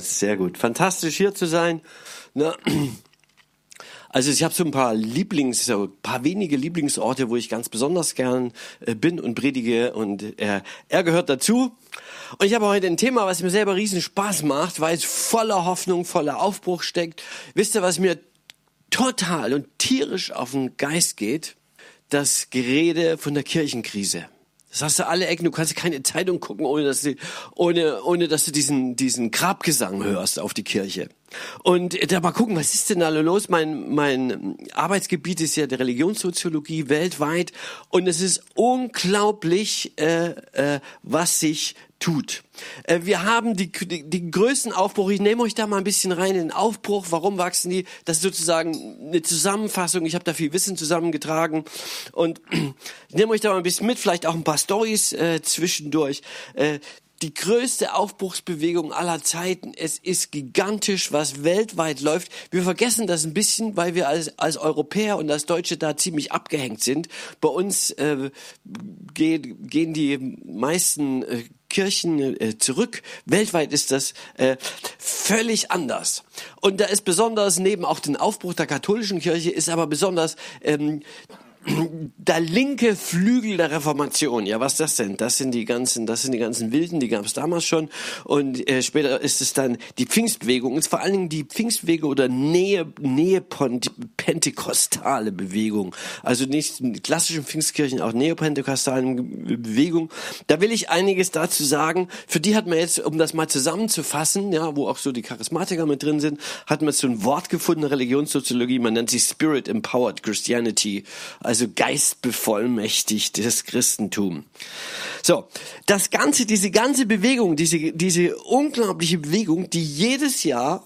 Sehr gut. Fantastisch hier zu sein. Na, also ich habe so ein paar Lieblings, so ein paar wenige Lieblingsorte, wo ich ganz besonders gern äh, bin und predige und äh, er gehört dazu. Und ich habe heute ein Thema, was mir selber riesen Spaß macht, weil es voller Hoffnung, voller Aufbruch steckt. Wisst ihr, was mir total und tierisch auf den Geist geht? Das Gerede von der Kirchenkrise. Das hast du alle Ecken. Du kannst keine Zeitung gucken, ohne dass du, ohne, ohne dass du diesen, diesen Grabgesang hörst auf die Kirche. Und da mal gucken, was ist denn da los? Mein, mein Arbeitsgebiet ist ja der Religionssoziologie weltweit. Und es ist unglaublich, äh, äh, was sich tut. Äh, wir haben die, die, die größten Aufbruch. Ich nehme euch da mal ein bisschen rein in den Aufbruch. Warum wachsen die? Das ist sozusagen eine Zusammenfassung. Ich habe da viel Wissen zusammengetragen und ich nehme euch da mal ein bisschen mit. Vielleicht auch ein paar Stories äh, zwischendurch. Äh, die größte Aufbruchsbewegung aller Zeiten. Es ist gigantisch, was weltweit läuft. Wir vergessen das ein bisschen, weil wir als, als Europäer und als Deutsche da ziemlich abgehängt sind. Bei uns äh, gehen, gehen die meisten äh, Kirchen äh, zurück. Weltweit ist das äh, völlig anders. Und da ist besonders neben auch den Aufbruch der katholischen Kirche ist aber besonders ähm, der linke Flügel der Reformation. Ja, was das denn? Das sind die ganzen, das sind die ganzen Wilden, die gab es damals schon. Und äh, später ist es dann die Pfingstbewegung. Und vor allen Dingen die Pfingstbewegung oder Nähe, Nähe-Pentekostale Bewegung. Also nicht klassischen Pfingstkirchen, auch Neopentekostalen Bewegung. Da will ich einiges dazu sagen. Für die hat man jetzt, um das mal zusammenzufassen, ja, wo auch so die Charismatiker mit drin sind, hat man so ein Wort gefunden, Religionssoziologie. Man nennt sie Spirit Empowered Christianity. Also also geistbevollmächtigtes Christentum. So, das Ganze, diese ganze Bewegung, diese, diese unglaubliche Bewegung, die jedes Jahr,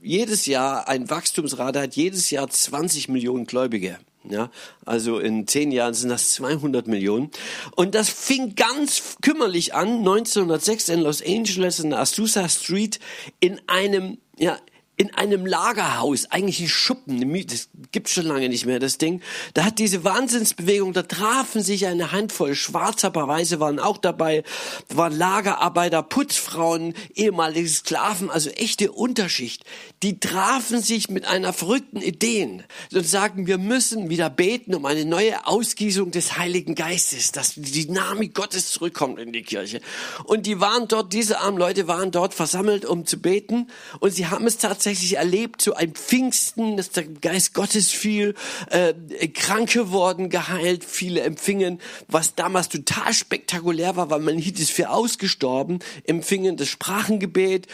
jedes Jahr ein Wachstumsrate hat, jedes Jahr 20 Millionen Gläubige. Ja, also in zehn Jahren sind das 200 Millionen. Und das fing ganz kümmerlich an, 1906 in Los Angeles in Azusa Street in einem, ja, in einem Lagerhaus, eigentlich ein Schuppen, das gibt's schon lange nicht mehr, das Ding. Da hat diese Wahnsinnsbewegung, da trafen sich eine Handvoll Schwarzer, paar Weiße waren auch dabei, da waren Lagerarbeiter, Putzfrauen, ehemalige Sklaven, also echte Unterschicht. Die trafen sich mit einer verrückten Idee und sagten, wir müssen wieder beten um eine neue Ausgießung des Heiligen Geistes, dass die Dynamik Gottes zurückkommt in die Kirche. Und die waren dort, diese armen Leute waren dort versammelt, um zu beten und sie haben es tatsächlich tatsächlich erlebt, so ein Pfingsten, dass der Geist Gottes fiel, äh, Kranke wurden geheilt, viele empfingen, was damals total spektakulär war, weil man hielt es für ausgestorben, empfingen das Sprachengebet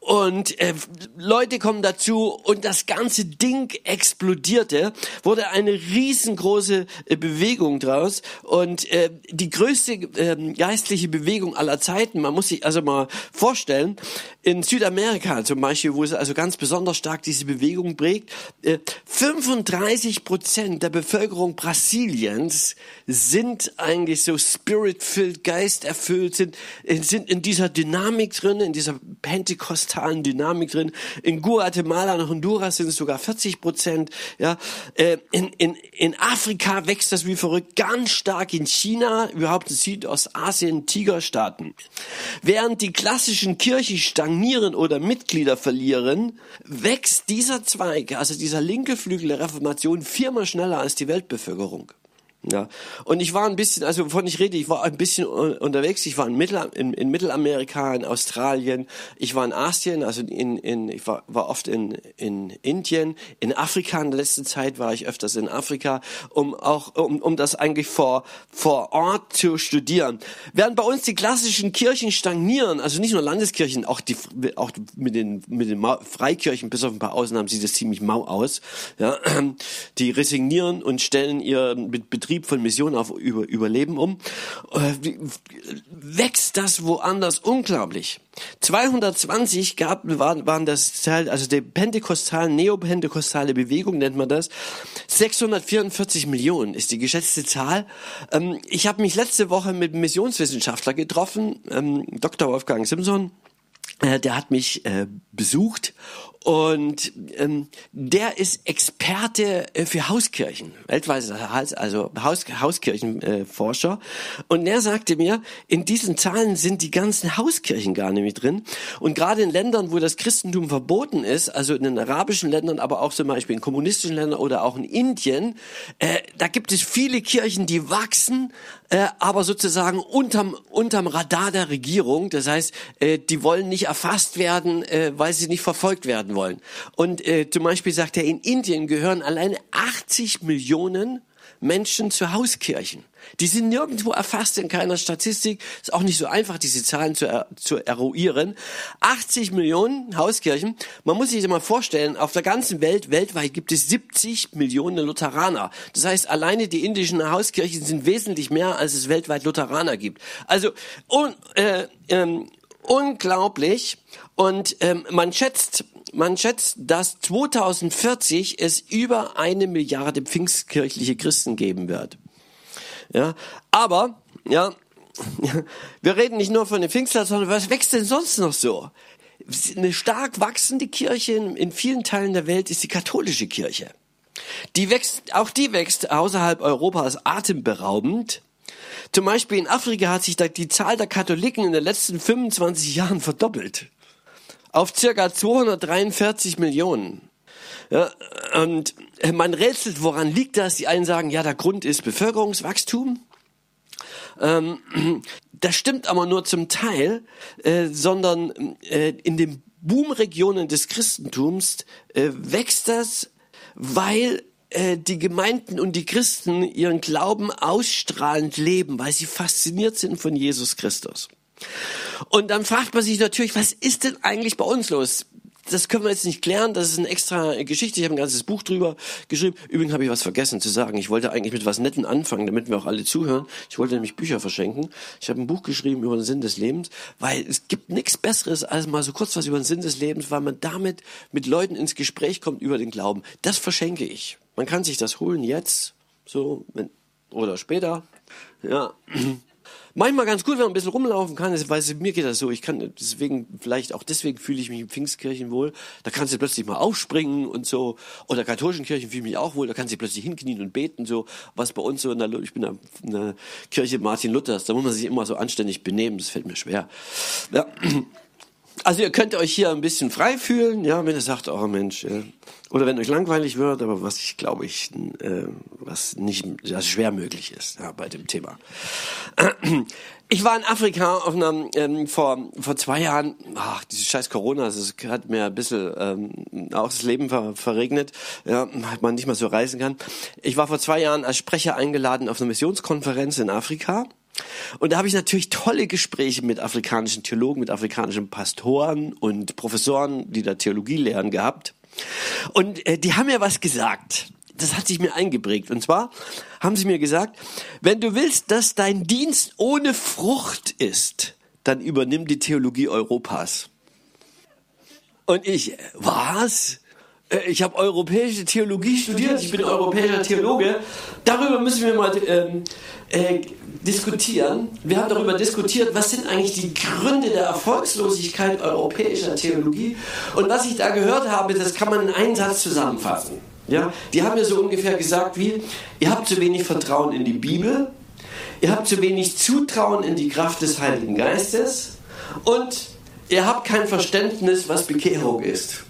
und äh, Leute kommen dazu und das ganze Ding explodierte, wurde eine riesengroße äh, Bewegung draus und äh, die größte äh, geistliche Bewegung aller Zeiten, man muss sich also mal vorstellen, in Südamerika zum Beispiel, wo es also ganz besonders stark diese Bewegung prägt. 35 äh, Prozent der Bevölkerung Brasiliens sind eigentlich so spirit-filled, geisterfüllt, sind, äh, sind in dieser Dynamik drin, in dieser pentekostalen Dynamik drin. In Guatemala und Honduras sind es sogar 40 Prozent. Ja, äh, in, in, in Afrika wächst das wie verrückt, ganz stark in China, überhaupt in Südostasien, Tigerstaaten. Während die klassischen Kirchen stagnieren oder Mitglieder verlieren, wächst dieser Zweig, also dieser linke Flügel der Reformation, viermal schneller als die Weltbevölkerung. Ja, und ich war ein bisschen, also wovon ich rede, ich war ein bisschen unterwegs. Ich war in, Mittel, in, in Mittelamerika, in Australien, ich war in Asien, also in, in ich war, war oft in, in Indien, in Afrika. In der letzten Zeit war ich öfters in Afrika, um auch um, um das eigentlich vor vor Ort zu studieren. Während bei uns die klassischen Kirchen stagnieren, also nicht nur Landeskirchen, auch die auch mit den mit den Freikirchen, bis auf ein paar Ausnahmen sieht es ziemlich mau aus. Ja, die resignieren und stellen ihr Betrieb Betrieb von Mission auf über, Überleben um, äh, wächst das woanders unglaublich. 220 gab, waren, waren das Teil, also die pentekostalen, neopentekostale Bewegung nennt man das. 644 Millionen ist die geschätzte Zahl. Ähm, ich habe mich letzte Woche mit einem Missionswissenschaftler getroffen, ähm, Dr. Wolfgang Simson, äh, der hat mich äh, besucht und ähm, der ist Experte äh, für Hauskirchen, weltweit also Haus, Hauskirchenforscher. Äh, und der sagte mir, in diesen Zahlen sind die ganzen Hauskirchen gar nicht mit drin. Und gerade in Ländern, wo das Christentum verboten ist, also in den arabischen Ländern, aber auch zum Beispiel in kommunistischen Ländern oder auch in Indien, äh, da gibt es viele Kirchen, die wachsen, äh, aber sozusagen unterm, unterm Radar der Regierung. Das heißt, äh, die wollen nicht erfasst werden, äh, weil sie nicht verfolgt werden wollen. Und äh, zum Beispiel sagt er, in Indien gehören alleine 80 Millionen Menschen zu Hauskirchen. Die sind nirgendwo erfasst in keiner Statistik. Ist auch nicht so einfach, diese Zahlen zu, er, zu eruieren. 80 Millionen Hauskirchen. Man muss sich das mal vorstellen, auf der ganzen Welt, weltweit gibt es 70 Millionen Lutheraner. Das heißt, alleine die indischen Hauskirchen sind wesentlich mehr, als es weltweit Lutheraner gibt. Also, un, äh, ähm, unglaublich. Und ähm, man schätzt, man schätzt, dass 2040 es über eine Milliarde pfingstkirchliche Christen geben wird. Ja, aber, ja, wir reden nicht nur von den Pfingstlern, sondern was wächst denn sonst noch so? Eine stark wachsende Kirche in vielen Teilen der Welt ist die katholische Kirche. Die wächst, auch die wächst außerhalb Europas atemberaubend. Zum Beispiel in Afrika hat sich die Zahl der Katholiken in den letzten 25 Jahren verdoppelt auf circa 243 Millionen. Ja, und man rätselt, woran liegt das? Die einen sagen, ja, der Grund ist Bevölkerungswachstum. Ähm, das stimmt aber nur zum Teil, äh, sondern äh, in den Boomregionen des Christentums äh, wächst das, weil äh, die Gemeinden und die Christen ihren Glauben ausstrahlend leben, weil sie fasziniert sind von Jesus Christus. Und dann fragt man sich natürlich, was ist denn eigentlich bei uns los? das können wir jetzt nicht klären, das ist eine extra Geschichte. Ich habe ein ganzes Buch drüber geschrieben. Übrigens habe ich was vergessen zu sagen. Ich wollte eigentlich mit was Netten anfangen, damit wir auch alle zuhören. Ich wollte nämlich Bücher verschenken. Ich habe ein Buch geschrieben über den Sinn des Lebens, weil es gibt nichts Besseres als mal so kurz was über den Sinn des Lebens, weil man damit mit Leuten ins Gespräch kommt über den Glauben. Das verschenke ich. Man kann sich das holen jetzt, so wenn, oder später. Ja manchmal ganz gut, wenn man ein bisschen rumlaufen kann, weil mir geht das so, ich kann deswegen, vielleicht auch deswegen fühle ich mich in Pfingstkirchen wohl, da kannst du plötzlich mal aufspringen und so, oder katholischen Kirchen fühle ich mich auch wohl, da kannst du plötzlich hinknien und beten, so, was bei uns so in der, ich bin in der Kirche Martin Luthers, da muss man sich immer so anständig benehmen, das fällt mir schwer. Ja. Also ihr könnt euch hier ein bisschen frei fühlen, ja, wenn ihr sagt, oh Mensch, ja. oder wenn euch langweilig wird, aber was ich glaube ich, äh, was nicht also schwer möglich ist ja, bei dem Thema. Ich war in Afrika auf einer, ähm, vor, vor zwei Jahren, ach, dieses scheiß Corona, das hat mir ein bisschen ähm, auch das Leben ver, verregnet, ja, man nicht mal so reisen kann. Ich war vor zwei Jahren als Sprecher eingeladen auf einer Missionskonferenz in Afrika und da habe ich natürlich tolle Gespräche mit afrikanischen Theologen, mit afrikanischen Pastoren und Professoren, die da Theologie lehren, gehabt. Und äh, die haben mir was gesagt. Das hat sich mir eingeprägt. Und zwar haben sie mir gesagt, wenn du willst, dass dein Dienst ohne Frucht ist, dann übernimm die Theologie Europas. Und ich, was? Äh, ich habe europäische Theologie studiert, ich bin europäischer Theologe. Darüber müssen wir mal ähm, äh, diskutieren. Wir haben darüber diskutiert, was sind eigentlich die Gründe der Erfolgslosigkeit europäischer Theologie. Und was ich da gehört habe, das kann man in einen Satz zusammenfassen. Ja? Die haben mir so ungefähr gesagt wie, ihr habt zu wenig Vertrauen in die Bibel, ihr habt zu wenig Zutrauen in die Kraft des Heiligen Geistes und ihr habt kein Verständnis, was Bekehrung ist.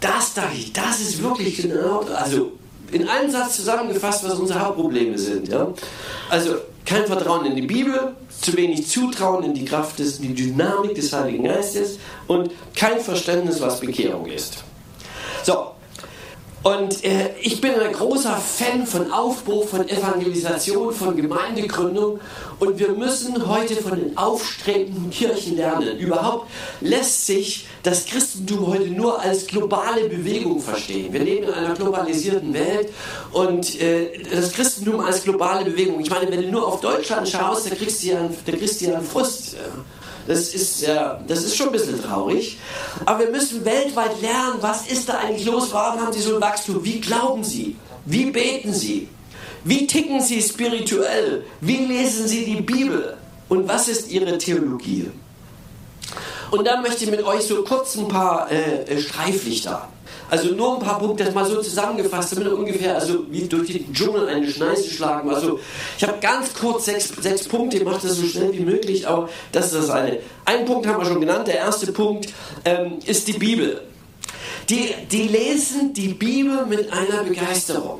Das dachte ich, das ist wirklich genau, also in einem Satz zusammengefasst, was unsere Hauptprobleme sind. Ja? Also kein Vertrauen in die Bibel, zu wenig Zutrauen in die Kraft des, die Dynamik des Heiligen Geistes und kein Verständnis, was Bekehrung ist. So, Und äh, ich bin ein großer Fan von Aufbruch, von Evangelisation, von Gemeindegründung. Und wir müssen heute von den aufstrebenden Kirchen lernen. Überhaupt lässt sich das Christentum heute nur als globale Bewegung verstehen. Wir leben in einer globalisierten Welt und äh, das Christentum als globale Bewegung. Ich meine, wenn du nur auf Deutschland schaust, da kriegst du ja, da kriegst du ja einen Frust. Ja. Das ist, ja, das ist schon ein bisschen traurig. Aber wir müssen weltweit lernen, was ist da eigentlich los? Warum haben Sie so ein Wachstum? Wie glauben Sie? Wie beten Sie? Wie ticken Sie spirituell? Wie lesen Sie die Bibel? Und was ist Ihre Theologie? Und dann möchte ich mit euch so kurz ein paar äh, Streiflichter also nur ein paar Punkte, das mal so zusammengefasst, damit ungefähr, also wie durch den Dschungel eine Schneise schlagen. Also ich habe ganz kurz sechs, sechs Punkte, ich mache das so schnell wie möglich, aber das ist das eine. Ein Punkt haben wir schon genannt, der erste Punkt ähm, ist die Bibel. Die, die lesen die Bibel mit einer Begeisterung.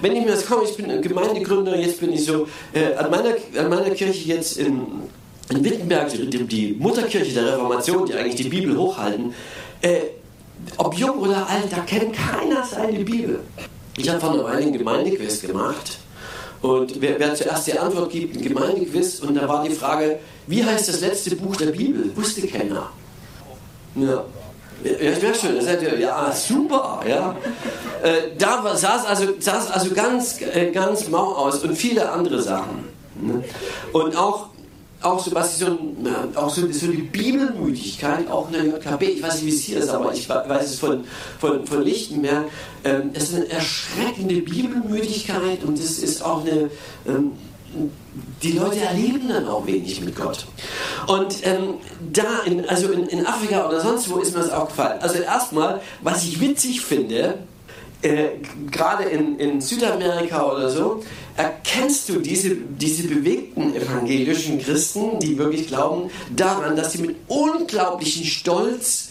Wenn ich mir das komme, ich bin ein Gemeindegründer, jetzt bin ich so äh, an, meiner, an meiner Kirche jetzt in, in Wittenberg, die, die Mutterkirche der Reformation, die eigentlich die Bibel hochhalten, äh, ob jung oder alt, da kennt keiner seine Bibel. Ich habe vor einer Weile einen Gemeindequiz gemacht. Und wer, wer, zuerst die Antwort gibt, ein Gemeindequiz. Und da war die Frage, wie heißt das letzte Buch der Bibel? Wusste keiner. Ja. Ja, ich merke schon, das ihr, ja, super, ja. Äh, da war, saß, also, saß also ganz, äh, ganz mau aus und viele andere Sachen. Ne? Und auch auch so, was so, auch so, so die Bibelmüdigkeit, auch in der JKB, ich weiß nicht, wie es hier ist, aber ich weiß es von, von, von Lichtenberg, ähm, es ist eine erschreckende Bibelmüdigkeit und es ist auch eine, ähm, die Leute erleben dann auch wenig mit Gott. Und ähm, da, in, also in, in Afrika oder sonst wo ist mir das auch gefallen. Also erstmal, was ich witzig finde, äh, gerade in, in Südamerika oder so, erkennst du diese, diese bewegten evangelischen Christen, die wirklich glauben, daran, dass sie mit unglaublichem Stolz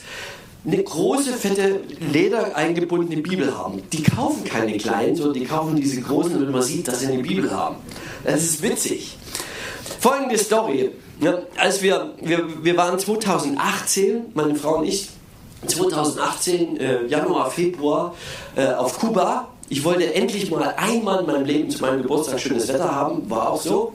eine große, fette, leder eingebundene Bibel haben. Die kaufen keine kleinen, sondern die kaufen diese großen, damit man sieht, dass sie eine Bibel haben. Das ist witzig. Folgende Story. Ja, als wir, wir, wir waren 2018, meine Frau und ich, 2018, äh, Januar, Februar, äh, auf Kuba. Ich wollte endlich mal einmal in meinem Leben zu meinem Geburtstag schönes Wetter haben, war auch so.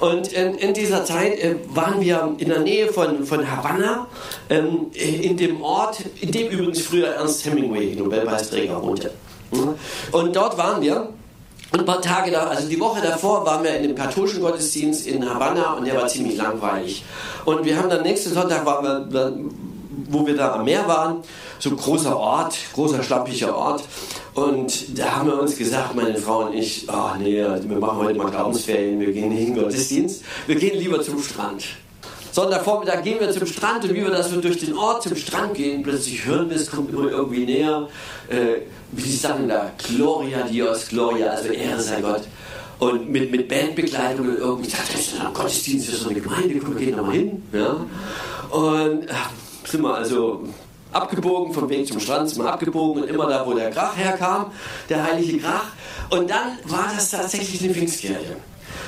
Und in, in dieser Zeit äh, waren wir in der Nähe von, von Havanna, ähm, in dem Ort, in dem übrigens früher Ernst Hemingway, Nobelpreisträger, wohnte. Und dort waren wir. Und ein paar Tage da, also die Woche davor, waren wir in dem katholischen Gottesdienst in Havanna und der war ziemlich langweilig. Und wir haben dann nächsten Sonntag, waren wir, wo wir da am Meer waren, so großer Ort, großer schlampiger Ort. Und da haben wir uns gesagt, meine Frau und ich, oh nee, wir machen heute mal Glaubensferien, wir gehen nicht in Gottesdienst, wir gehen lieber zum Strand. Sonntagvormittag gehen wir zum Strand und wie wir das so durch den Ort zum Strand gehen, plötzlich hören wir, es kommt immer irgendwie näher, äh, wie sie sagen da, Gloria Dios, Gloria, also Ehre sei Gott. Und mit, mit Bandbegleitung und irgendwie, ich dachte, das ist ein Gottesdienst für so eine Gemeinde, komm, wir gehen da mal hin. Ja? Und ach, sind wir also abgebogen, vom Weg zum Strand sind wir abgebogen und immer da, wo der Krach herkam, der heilige Krach. Und dann war das tatsächlich eine Pfingstkirche.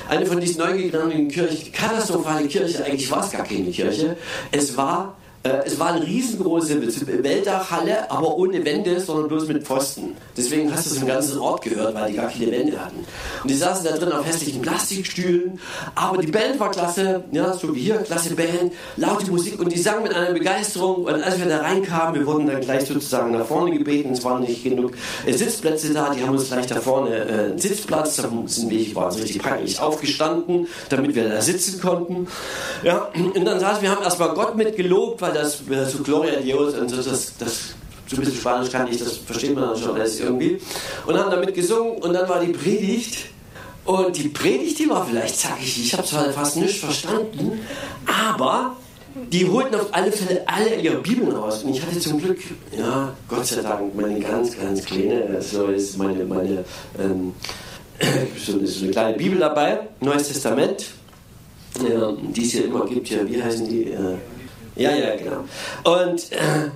Eine von diesen neu gegründeten Kirchen, katastrophale Kirche, eigentlich war es gar keine Kirche. Es war es war eine riesengroße Weltdachhalle, aber ohne Wände, sondern bloß mit Pfosten. Deswegen hast du es im ganzen Ort gehört, weil die gar keine Wände hatten. Und die saßen da drin auf hässlichen Plastikstühlen, aber die Band war klasse, ja, so wie hier, klasse Band, laute Musik und die sangen mit einer Begeisterung. Und als wir da reinkamen, wir wurden dann gleich sozusagen nach vorne gebeten, es waren nicht genug äh, Sitzplätze da, die haben uns gleich da vorne äh, einen Sitzplatz, da sind wir, waren so richtig peinlich aufgestanden, damit wir da sitzen konnten. Ja, und dann saßen wir, haben erstmal Gott mitgelobt, weil das äh, zu Gloria Dios und das, das, das so ein bisschen Spanisch kann ich, das versteht man dann schon alles irgendwie. Und haben damit gesungen und dann war die Predigt. Und die Predigt, die war vielleicht zackig. Ich habe zwar fast nichts verstanden, aber die holten auf alle Fälle alle ihre Bibeln raus. Und ich hatte zum Glück, ja, Gott sei Dank, meine ganz, ganz kleine, so ist meine, meine ähm, so, eine kleine Bibel dabei, Neues Testament, ja, die es ja immer gibt, ja, wie heißen die? Äh, ja, ja, genau. Und, äh,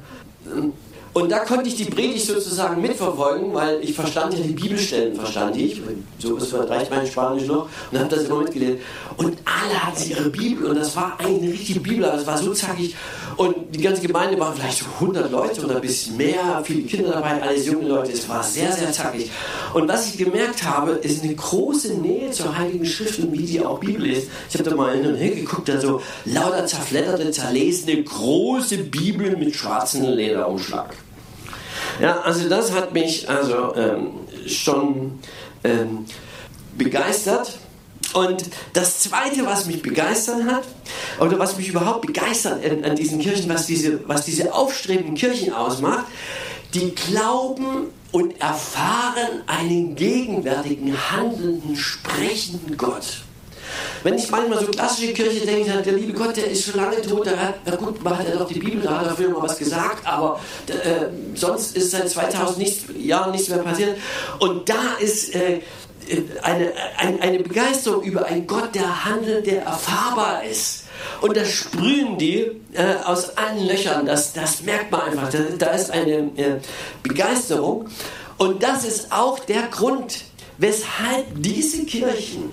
Und da konnte ich die Predigt sozusagen mitverfolgen, weil ich verstand ja die Bibelstellen, verstand ich. So was reicht mein Spanisch noch und habe das immer mitgelesen. Und alle hatten ihre Bibel und das war eine richtige Bibel, aber es war so zackig. Und die ganze Gemeinde waren vielleicht so 100 Leute oder ein bisschen mehr, viele Kinder dabei, alles junge Leute. Es war sehr, sehr zackig. Und was ich gemerkt habe, ist eine große Nähe zur Heiligen Schrift und wie die auch Bibel ist. Ich habe da mal hin und her geguckt, da so lauter zerfledderte, zerlesene, große Bibel mit schwarzem Lederumschlag. Ja, also das hat mich also ähm, schon ähm, begeistert. Und das Zweite, was mich begeistert hat, oder was mich überhaupt begeistert an, an diesen Kirchen, was diese, was diese aufstrebenden Kirchen ausmacht, die glauben und erfahren einen gegenwärtigen, handelnden, sprechenden Gott. Wenn ich manchmal so klassische Kirche denke, der liebe Gott, der ist schon lange tot, der hat, na gut, hat er doch die Bibel, da hat er früher mal was gesagt, aber äh, sonst ist seit 2000 nichts, Jahren nichts mehr passiert. Und da ist äh, eine, eine, eine Begeisterung über einen Gott, der handelt, der erfahrbar ist. Und das sprühen die äh, aus allen Löchern, das, das merkt man einfach. Da, da ist eine äh, Begeisterung. Und das ist auch der Grund, weshalb diese Kirchen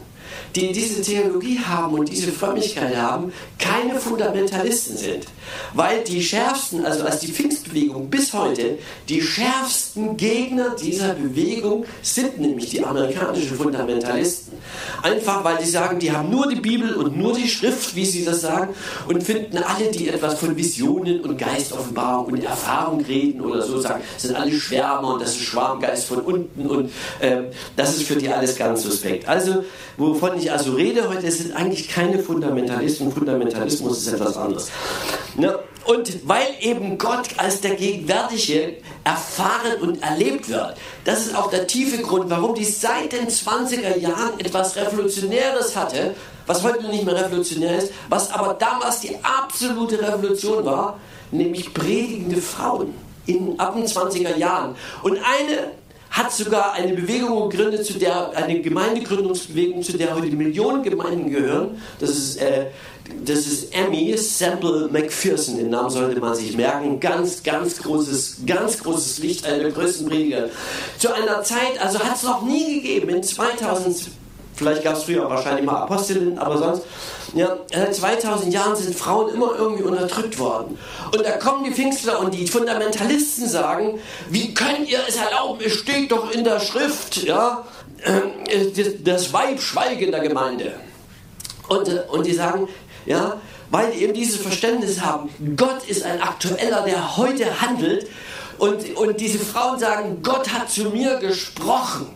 die diese Theologie haben und diese Frömmigkeit haben, keine Fundamentalisten sind. Weil die schärfsten, also als die Pfingstbewegung bis heute, die schärfsten Gegner dieser Bewegung sind nämlich die amerikanischen Fundamentalisten. Einfach weil sie sagen, die haben nur die Bibel und nur die Schrift, wie sie das sagen, und finden alle, die etwas von Visionen und Geistoffenbarung und Erfahrung reden oder so sagen, sind alle Schwärmer und das ist Schwarmgeist von unten und äh, das ist für die alles ganz suspekt. Also, wovon ich also rede heute, sind eigentlich keine Fundamentalisten. Fundamentalismus ist etwas anderes. Ne? Und weil eben Gott als der Gegenwärtige erfahren und erlebt wird, das ist auch der tiefe Grund, warum die seit den 20er Jahren etwas Revolutionäres hatte, was heute nicht mehr revolutionär ist, was aber damals die absolute Revolution war, nämlich predigende Frauen in ab den 20er Jahren. Und eine hat sogar eine Bewegung gegründet, zu der, eine Gemeindegründungsbewegung, zu der heute Millionen Gemeinden gehören. Das ist, äh, das ist Emmy Sample McPherson, den Namen sollte man sich merken. Ganz, ganz großes, ganz großes Licht, einer der größten Prediger. Zu einer Zeit, also hat es noch nie gegeben, in 2000, vielleicht gab es früher wahrscheinlich mal Apostelinnen, aber sonst ja, seit 2000 Jahren sind Frauen immer irgendwie unterdrückt worden. Und da kommen die Pfingstler und die Fundamentalisten sagen, wie könnt ihr es erlauben? Es steht doch in der Schrift, ja, äh, das Weib schweige in der Gemeinde. Und, äh, und die sagen, ja, weil die eben dieses Verständnis haben, Gott ist ein Aktueller, der heute handelt. Und, und diese Frauen sagen, Gott hat zu mir gesprochen.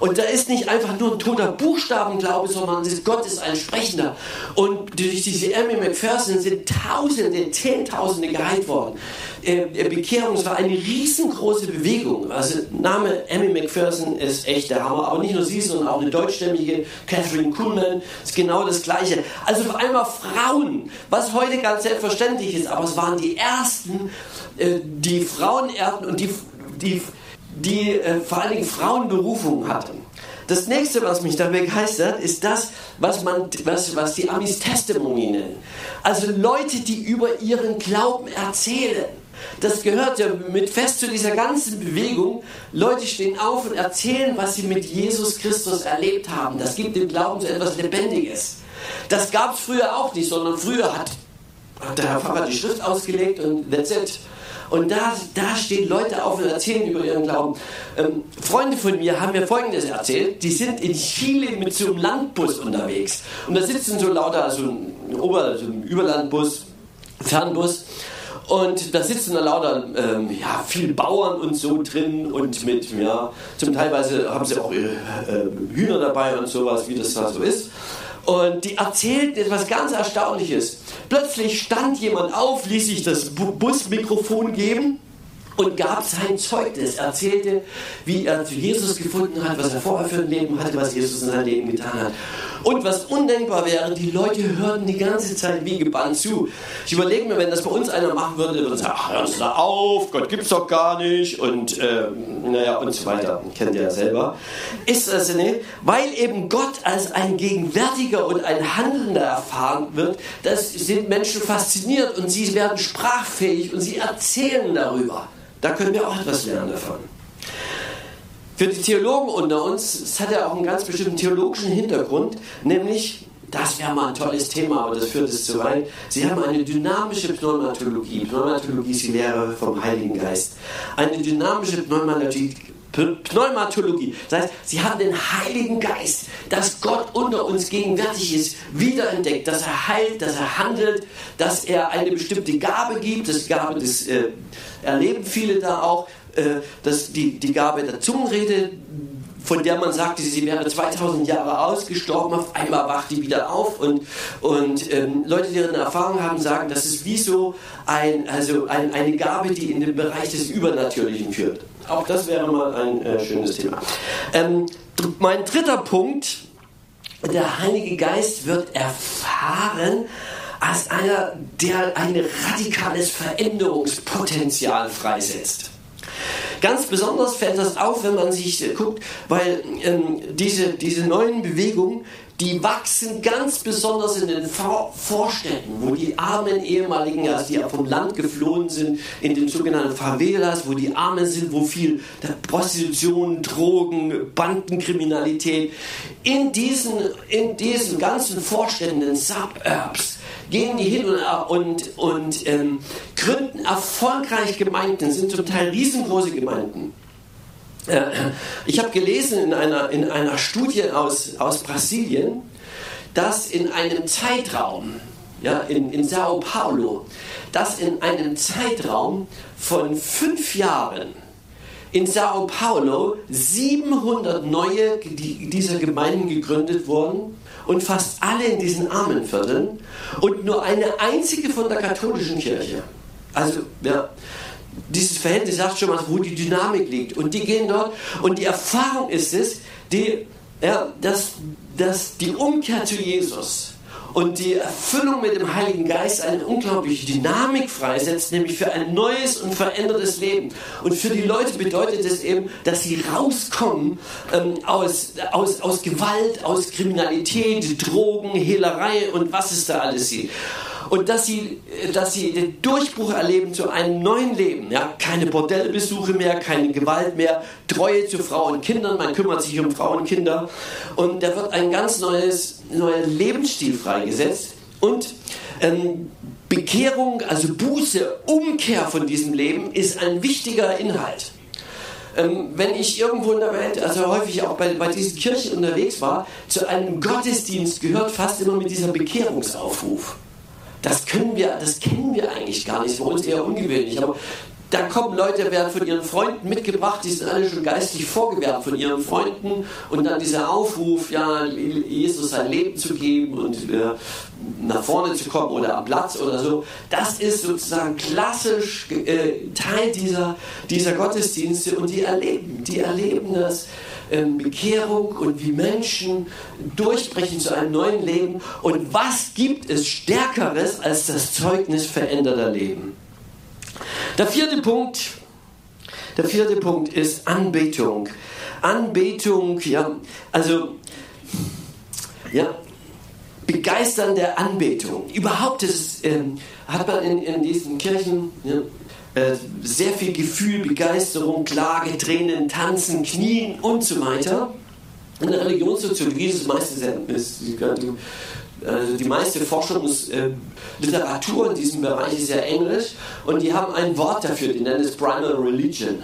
Und da ist nicht einfach nur ein toter Buchstabenglaube, sondern Gott ist ein Sprechender. Und durch diese Emmy McPherson sind Tausende, Zehntausende geheilt worden. Äh, Bekehrung, es war eine riesengroße Bewegung. Also Name Emmy McPherson ist echt der Hammer. Aber nicht nur sie, sondern auch eine deutschstämmige Catherine Kuhlman ist genau das Gleiche. Also auf einmal Frauen, was heute ganz selbstverständlich ist, aber es waren die ersten, äh, die Frauen ehrten und die, die die äh, vor allen Dingen Frauenberufung hatten. Das nächste, was mich da begeistert, ist das, was, man, was, was die Amis Testimony nennen. Also Leute, die über ihren Glauben erzählen. Das gehört ja mit fest zu dieser ganzen Bewegung. Leute stehen auf und erzählen, was sie mit Jesus Christus erlebt haben. Das gibt dem Glauben so etwas Lebendiges. Das gab es früher auch nicht, sondern früher hat, hat der Herr Pfarrer die Schrift ausgelegt und that's it. Und da, da stehen Leute auf und erzählen über ihren Glauben. Ähm, Freunde von mir haben mir Folgendes erzählt. Die sind in Chile mit so einem Landbus unterwegs. Und da sitzen so lauter, so ein, Ober-, so ein Überlandbus, Fernbus. Und da sitzen da lauter ähm, ja, viele Bauern und so drin und mit, ja, zum Teilweise haben sie auch ihre äh, Hühner dabei und sowas, wie das da so ist. Und die erzählten etwas ganz Erstaunliches. Plötzlich stand jemand auf, ließ sich das Busmikrofon geben und gab sein Zeugnis, erzählte, wie er zu Jesus gefunden hat, was er vorher für ein Leben hatte, was Jesus in seinem Leben getan hat. Und was undenkbar wäre, die Leute hörten die ganze Zeit wie gebannt zu. Ich überlege mir, wenn das bei uns einer machen würde, würde sagen, ach, hören da auf, Gott gibt's doch gar nicht und äh, naja und so weiter. Kennt ihr ja selber. Ist das nicht? Weil eben Gott als ein Gegenwärtiger und ein Handelnder erfahren wird, das sind Menschen fasziniert und sie werden sprachfähig und sie erzählen darüber Da können wir auch etwas lernen davon. Für die Theologen unter uns, es hat ja auch einen ganz bestimmten theologischen Hintergrund, nämlich, das wäre mal ein tolles Thema, aber das führt es zu weit, sie haben eine dynamische Pneumatologie. Pneumatologie ist die Lehre vom Heiligen Geist. Eine dynamische Pneumatologie, Pneumatologie. Das heißt, sie haben den Heiligen Geist, dass Gott unter uns gegenwärtig ist, wiederentdeckt, dass er heilt, dass er handelt, dass er eine bestimmte Gabe gibt. Das Gabe des äh, erleben viele da auch, dass die, die Gabe der Zungenrede, von der man sagte, sie wäre 2000 Jahre ausgestorben, auf einmal wacht die wieder auf und, und ähm, Leute, die eine Erfahrung haben, sagen, das ist wie so ein, also ein, eine Gabe, die in den Bereich des Übernatürlichen führt. Auch das wäre mal ein äh, schönes Thema. Ähm, mein dritter Punkt, der Heilige Geist wird erfahren als einer, der ein radikales Veränderungspotenzial freisetzt. Ganz besonders fällt das auf, wenn man sich äh, guckt, weil ähm, diese, diese neuen Bewegungen, die wachsen ganz besonders in den Vor Vorstädten, wo die armen ehemaligen, also die vom Land geflohen sind, in den sogenannten Favelas, wo die Armen sind, wo viel Prostitution, Drogen, Bandenkriminalität, in diesen, in diesen ganzen Vorstädten, den Suburbs, gehen die hin und, und, und ähm, gründen erfolgreich Gemeinden, sind zum Teil riesengroße Gemeinden. Äh, ich habe gelesen in einer, in einer Studie aus, aus Brasilien, dass in einem Zeitraum, ja, in, in Sao Paulo, dass in einem Zeitraum von fünf Jahren in Sao Paulo 700 neue dieser Gemeinden gegründet wurden und fast alle in diesen armen Vierteln und nur eine einzige von der katholischen Kirche. Also, ja, dieses Verhältnis sagt schon mal, wo die Dynamik liegt. Und die gehen dort und die Erfahrung ist es, die, ja, dass, dass die Umkehr zu Jesus und die Erfüllung mit dem Heiligen Geist eine unglaubliche Dynamik freisetzt, nämlich für ein neues und verändertes Leben. Und für die Leute bedeutet es eben, dass sie rauskommen ähm, aus, aus, aus Gewalt, aus Kriminalität, Drogen, Hehlerei und was es da alles gibt und dass sie, dass sie den Durchbruch erleben zu einem neuen Leben. Ja? Keine Bordellbesuche mehr, keine Gewalt mehr, Treue zu Frauen und Kindern, man kümmert sich um Frauen und Kinder und da wird ein ganz neues, neuer Lebensstil freigesetzt und ähm, Bekehrung, also Buße, Umkehr von diesem Leben ist ein wichtiger Inhalt. Ähm, wenn ich irgendwo in der Welt, also häufig auch bei, bei diesen Kirchen unterwegs war, zu einem Gottesdienst gehört fast immer mit dieser Bekehrungsaufruf. Das können wir, das kennen wir eigentlich gar nicht. Für uns eher ungewöhnlich. Aber da kommen Leute, werden von ihren Freunden mitgebracht, die sind alle schon geistig vorgewärmt von ihren Freunden und dann dieser Aufruf, ja, Jesus sein Leben zu geben und äh, nach vorne zu kommen oder am Platz oder so, das ist sozusagen klassisch äh, Teil dieser, dieser Gottesdienste und die erleben, die erleben das ähm, Bekehrung und wie Menschen durchbrechen zu einem neuen Leben. Und was gibt es Stärkeres als das Zeugnis veränderter Leben? Der vierte Punkt, der vierte Punkt ist Anbetung. Anbetung, ja, also, ja, begeisternde Anbetung. Überhaupt ist, ähm, hat man in, in diesen Kirchen, ja, äh, sehr viel Gefühl, Begeisterung, Klage, Tränen, Tanzen, Knien und so weiter. In der Religionssoziologie ist es meistens ist, also die meiste Forschungsliteratur äh, in diesem Bereich ist ja Englisch und die haben ein Wort dafür, die nennen es Primal Religion.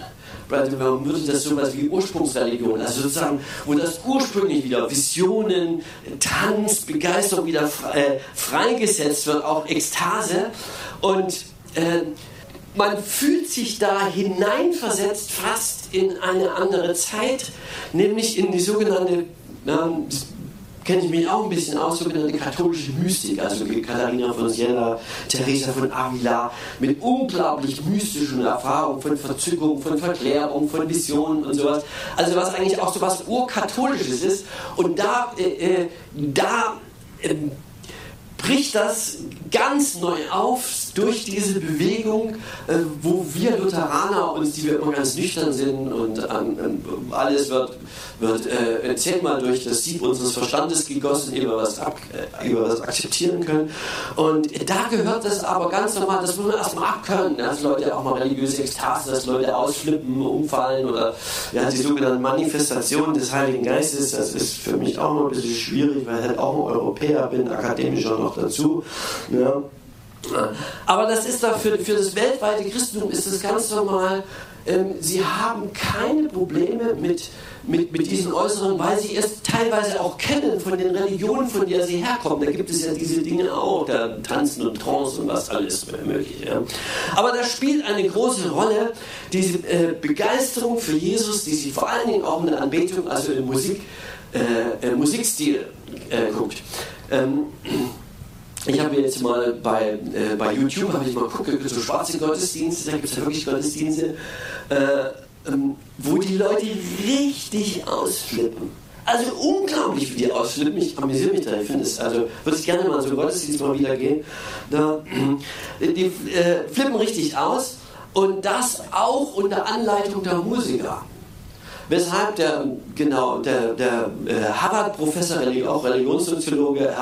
Man würde das so etwas wie Ursprungsreligion, also sozusagen, wo das ursprünglich wieder Visionen, Tanz, Begeisterung wieder äh, freigesetzt wird, auch Ekstase und äh, man fühlt sich da hineinversetzt fast in eine andere Zeit, nämlich in die sogenannte, ja, kenne ich mich auch ein bisschen aus, sogenannte katholische Mystik, also Katharina von Siena, Teresa von Avila, mit unglaublich mystischen Erfahrungen von Verzückung, von Verklärung, von Visionen und sowas. Also was eigentlich auch so was urkatholisches ist. Und da, äh, äh da äh, bricht das ganz neu auf durch diese Bewegung, äh, wo wir Lutheraner uns, die wir immer ganz nüchtern sind und ähm, alles wird, wird äh, zehnmal durch das Sieb unseres Verstandes gegossen, ehe wir was, ab, äh, wir was akzeptieren können. Und da gehört das aber ganz normal, das muss man erstmal abkönnen, dass Leute auch mal religiöse Ekstase, dass Leute ausflippen, umfallen oder ja, die sogenannten Manifestationen des Heiligen Geistes, das ist für mich auch noch ein bisschen schwierig, weil ich halt auch ein Europäer bin, akademischer noch dazu. Ja. Aber das ist doch für, für das weltweite Christentum ist das ganz normal. Ähm, sie haben keine Probleme mit, mit, mit diesen Äußeren, weil sie es teilweise auch kennen von den Religionen, von der sie herkommen. Da gibt es ja diese Dinge auch, da Tanzen und Trance und was alles möglich. Ja. Aber da spielt eine große Rolle diese äh, Begeisterung für Jesus, die sie vor allen Dingen auch in der Anbetung, also im Musik, äh, äh, Musikstil äh, guckt. Ähm, ich habe jetzt mal bei, äh, bei YouTube, habe ich mal gucke, so schwarze Gottesdienste, da gibt es ja wirklich Gottesdienste, äh, ähm, wo die Leute richtig ausflippen. Also unglaublich, wie die ausflippen. Ich amüsiere mich da. Ich finde es, also würde ich gerne mal so Gottesdienst mal wieder gehen. Da, die äh, flippen richtig aus und das auch unter Anleitung der Musiker. Weshalb der, genau, der, der äh, Harvard-Professor, auch Religionssoziologe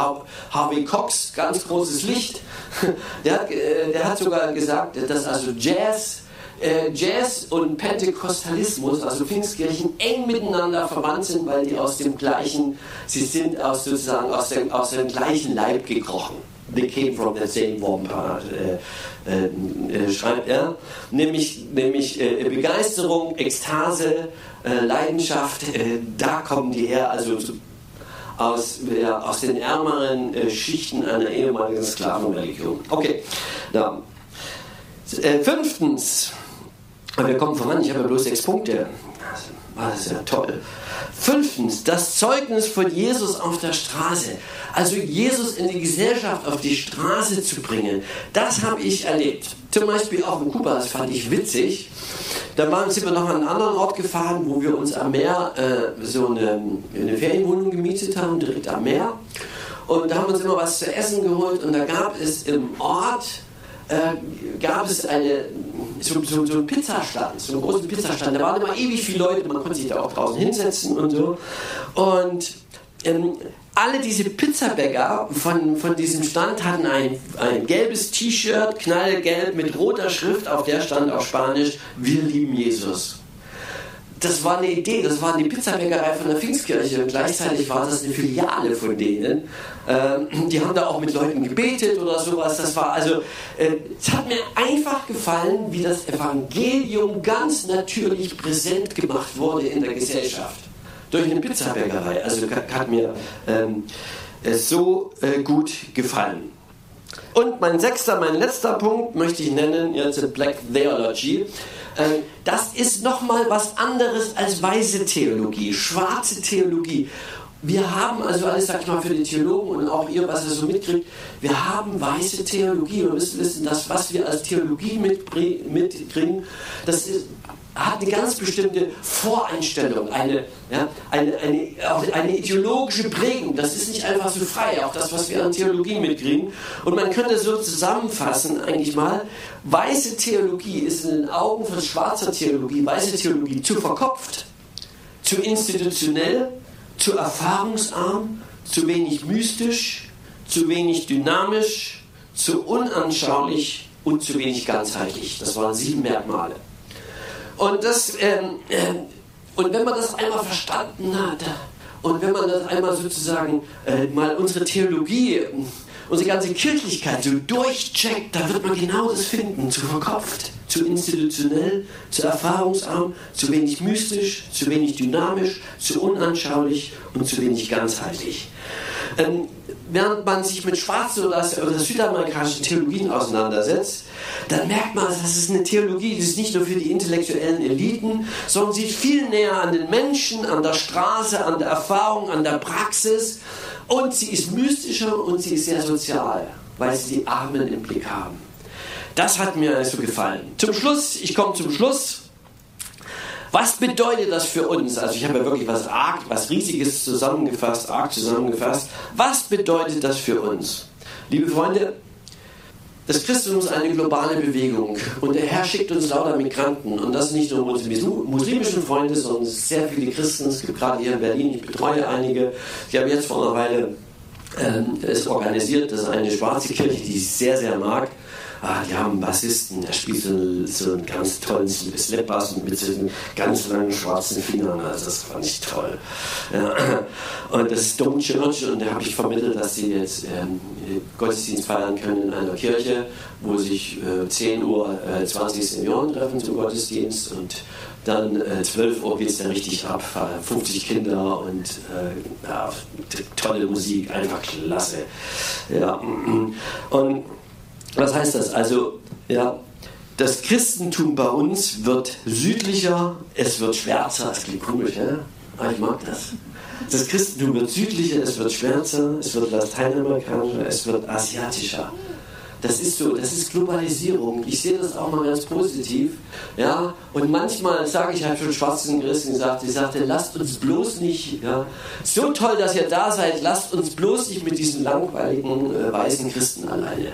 Harvey Cox, ganz großes Licht, der hat, äh, der hat sogar gesagt, dass also Jazz, äh, Jazz und Pentekostalismus, also Pfingstkirchen, eng miteinander verwandt sind, weil die aus dem gleichen, sie sind aus sozusagen aus dem, aus dem gleichen Leib gekrochen. They came from the same warm part. Äh, äh, äh, schreibt er, nämlich, nämlich äh, Begeisterung, Ekstase, äh, Leidenschaft, äh, da kommen die her, also aus, aus den ärmeren Schichten einer ehemaligen Sklavenreligion. Okay, da. fünftens, wir kommen voran, ich habe ja bloß sechs Punkte. Das ist ja toll. Fünftens, das Zeugnis von Jesus auf der Straße. Also Jesus in die Gesellschaft, auf die Straße zu bringen, das habe ich erlebt. Zum Beispiel auch in Kuba, das fand ich witzig. Da waren, wir noch an einen anderen Ort gefahren, wo wir uns am Meer äh, so eine, eine Ferienwohnung gemietet haben, direkt am Meer. Und da haben wir uns immer was zu essen geholt und da gab es im Ort äh, gab es eine, so, so, so einen Pizzastand, so einen großen Pizzastand. Da waren immer ewig viele Leute, man konnte sich da auch draußen hinsetzen und so. Und ähm, alle diese Pizzabäcker von, von diesem Stand hatten ein, ein gelbes T-Shirt, knallgelb mit roter Schrift, auf der stand auf Spanisch, wir lieben Jesus das war eine Idee, das war die Pizzabäckerei von der Pfingstkirche und gleichzeitig war das eine Filiale von denen. Ähm, die haben da auch mit Leuten gebetet oder sowas. Das war also, äh, es hat mir einfach gefallen, wie das Evangelium ganz natürlich präsent gemacht wurde in der Gesellschaft. Durch eine Pizzabäckerei. Also hat mir ähm, so äh, gut gefallen. Und mein sechster, mein letzter Punkt möchte ich nennen, jetzt Black Theology. Äh, das ist nochmal was anderes als weiße Theologie, schwarze Theologie. Wir haben also alles, sag ich mal, für die Theologen und auch ihr, was ihr so mitkriegt, wir haben weiße Theologie und müssen wissen, dass was wir als Theologie mitkriegen, das ist, hat eine ganz bestimmte Voreinstellung, eine, ja, eine, eine, eine ideologische Prägung. Das ist nicht einfach so frei, auch das, was wir an Theologie mitkriegen. Und man könnte so zusammenfassen, eigentlich mal, weiße Theologie ist in den Augen von schwarzer Theologie, weiße Theologie zu verkopft, zu institutionell, zu erfahrungsarm, zu wenig mystisch, zu wenig dynamisch, zu unanschaulich und zu wenig ganzheitlich. Das waren sieben Merkmale. Und, das, ähm, äh, und wenn man das einmal verstanden hat und wenn man das einmal sozusagen äh, mal unsere Theologie, unsere ganze Kirchlichkeit so durchcheckt, da wird man genau das finden, zu verkopft, zu institutionell, zu erfahrungsarm, zu wenig mystisch, zu wenig dynamisch, zu unanschaulich und zu wenig ganzheitlich. Ähm, während man sich mit schwarzen oder, südamerikanischen Theologien auseinandersetzt, dann merkt man, das ist eine Theologie, die ist nicht nur für die intellektuellen Eliten, sondern sie ist viel näher an den Menschen, an der Straße, an der Erfahrung, an der Praxis. Und sie ist mystischer und sie ist sehr sozial, weil sie die Armen im Blick haben. Das hat mir so gefallen. Zum Schluss, ich komme zum Schluss. Was bedeutet das für uns? Also ich habe ja wirklich was arg, was riesiges zusammengefasst, arg zusammengefasst. Was bedeutet das für uns? Liebe Freunde, das Christentum ist eine globale Bewegung und der Herr schickt uns lauter Migranten und das nicht nur unsere muslimischen Freunde, sondern sehr viele Christen. Es gibt gerade hier in Berlin, ich betreue einige. Ich habe jetzt vor einer Weile ähm, es organisiert, das ist eine schwarze Kirche, die ich sehr, sehr mag ah, die haben einen Bassisten, der spielt so, so einen ganz tollen Slipbass mit so ganz langen schwarzen Fingern. Also das fand ich toll. Ja. Und das ist Dom Church und da habe ich vermittelt, dass sie jetzt ähm, Gottesdienst feiern können in einer Kirche, wo sich äh, 10 Uhr äh, 20 Senioren treffen zum Gottesdienst und dann äh, 12 Uhr geht es dann richtig ab, 50 Kinder und äh, ja, tolle Musik, einfach klasse. Ja. Und was heißt das? Also, ja, das Christentum bei uns wird südlicher, es wird schwärzer. Das klingt komisch, ja? Aber ich mag das. Das Christentum wird südlicher, es wird schwärzer, es wird lateinamerikanischer, es wird asiatischer. Das ist so, das ist Globalisierung. Ich sehe das auch mal ganz positiv. Ja, und manchmal sage ich halt schon schwarzen Christen gesagt, ich sagte, lasst uns bloß nicht, ja, so toll, dass ihr da seid, lasst uns bloß nicht mit diesen langweiligen äh, weißen Christen alleine.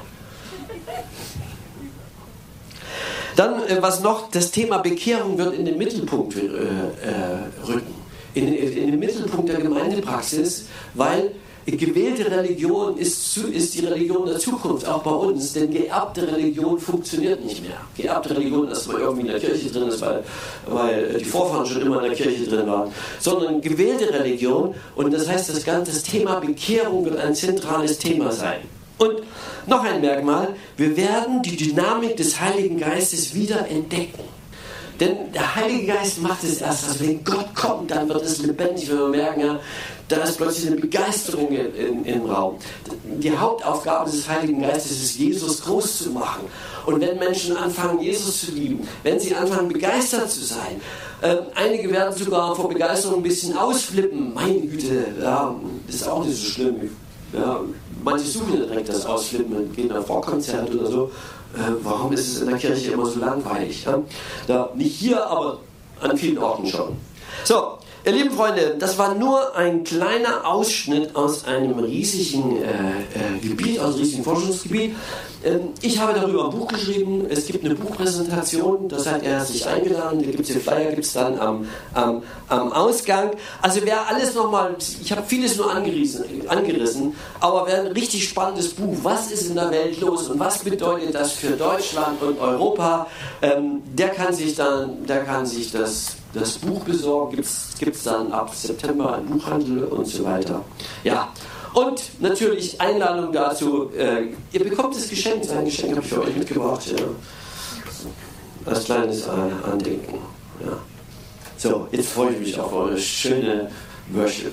Dann, äh, was noch, das Thema Bekehrung wird in den Mittelpunkt äh, äh, rücken. In, in, den Mittelpunkt der Gemeindepraxis, weil gewählte Religion ist, ist die Religion der Zukunft, auch bei uns, denn geerbte Religion funktioniert nicht mehr. Geerbte Religion, dass man irgendwie in der Kirche drin ist, weil, weil die Vorfahren schon immer in der Kirche drin waren, sondern gewählte Religion und das heißt, das ganze Thema Bekehrung wird ein zentrales Thema sein. Und noch ein Merkmal, wir werden die Dynamik des Heiligen Geistes wieder entdecken. Denn der Heilige Geist macht es erst, also wenn Gott kommt, dann wird es lebendig, wenn wir merken, ja, da ist plötzlich eine Begeisterung in, im Raum. Die Hauptaufgabe des Heiligen Geistes ist, Jesus groß zu machen. Und wenn Menschen anfangen, Jesus zu lieben, wenn sie anfangen, begeistert zu sein, äh, einige werden sogar vor Begeisterung ein bisschen ausflippen. Meine Güte, ja, ist auch nicht so schlimm. Ja, manche suchen direkt das Ausflippen und gehen auf Rockkonzert oder so. Äh, warum ist es in der Kirche immer so langweilig? Ja? Da, nicht hier, aber an vielen Orten schon. So, Ihr lieben Freunde, das war nur ein kleiner Ausschnitt aus einem riesigen äh, äh, Gebiet, aus einem riesigen Forschungsgebiet. Ähm, ich habe darüber ein Buch geschrieben. Es gibt eine Buchpräsentation, das hat er sich eingeladen. Da gibt es den Flyer, gibt es dann am, am, am Ausgang. Also wer alles nochmal, ich habe vieles nur angerissen, angerissen, aber wer ein richtig spannendes Buch, was ist in der Welt los und was bedeutet das für Deutschland und Europa, ähm, der kann sich dann, der kann sich das das Buch besorgen, gibt es dann ab September im Buchhandel und so weiter. Ja, und natürlich Einladung dazu. Äh, ihr bekommt das Geschenk, sein Geschenk habe ich für euch mitgebracht. Ja. Als kleines äh, Andenken. Ja. So, jetzt freue ich mich auf eure schöne Worship.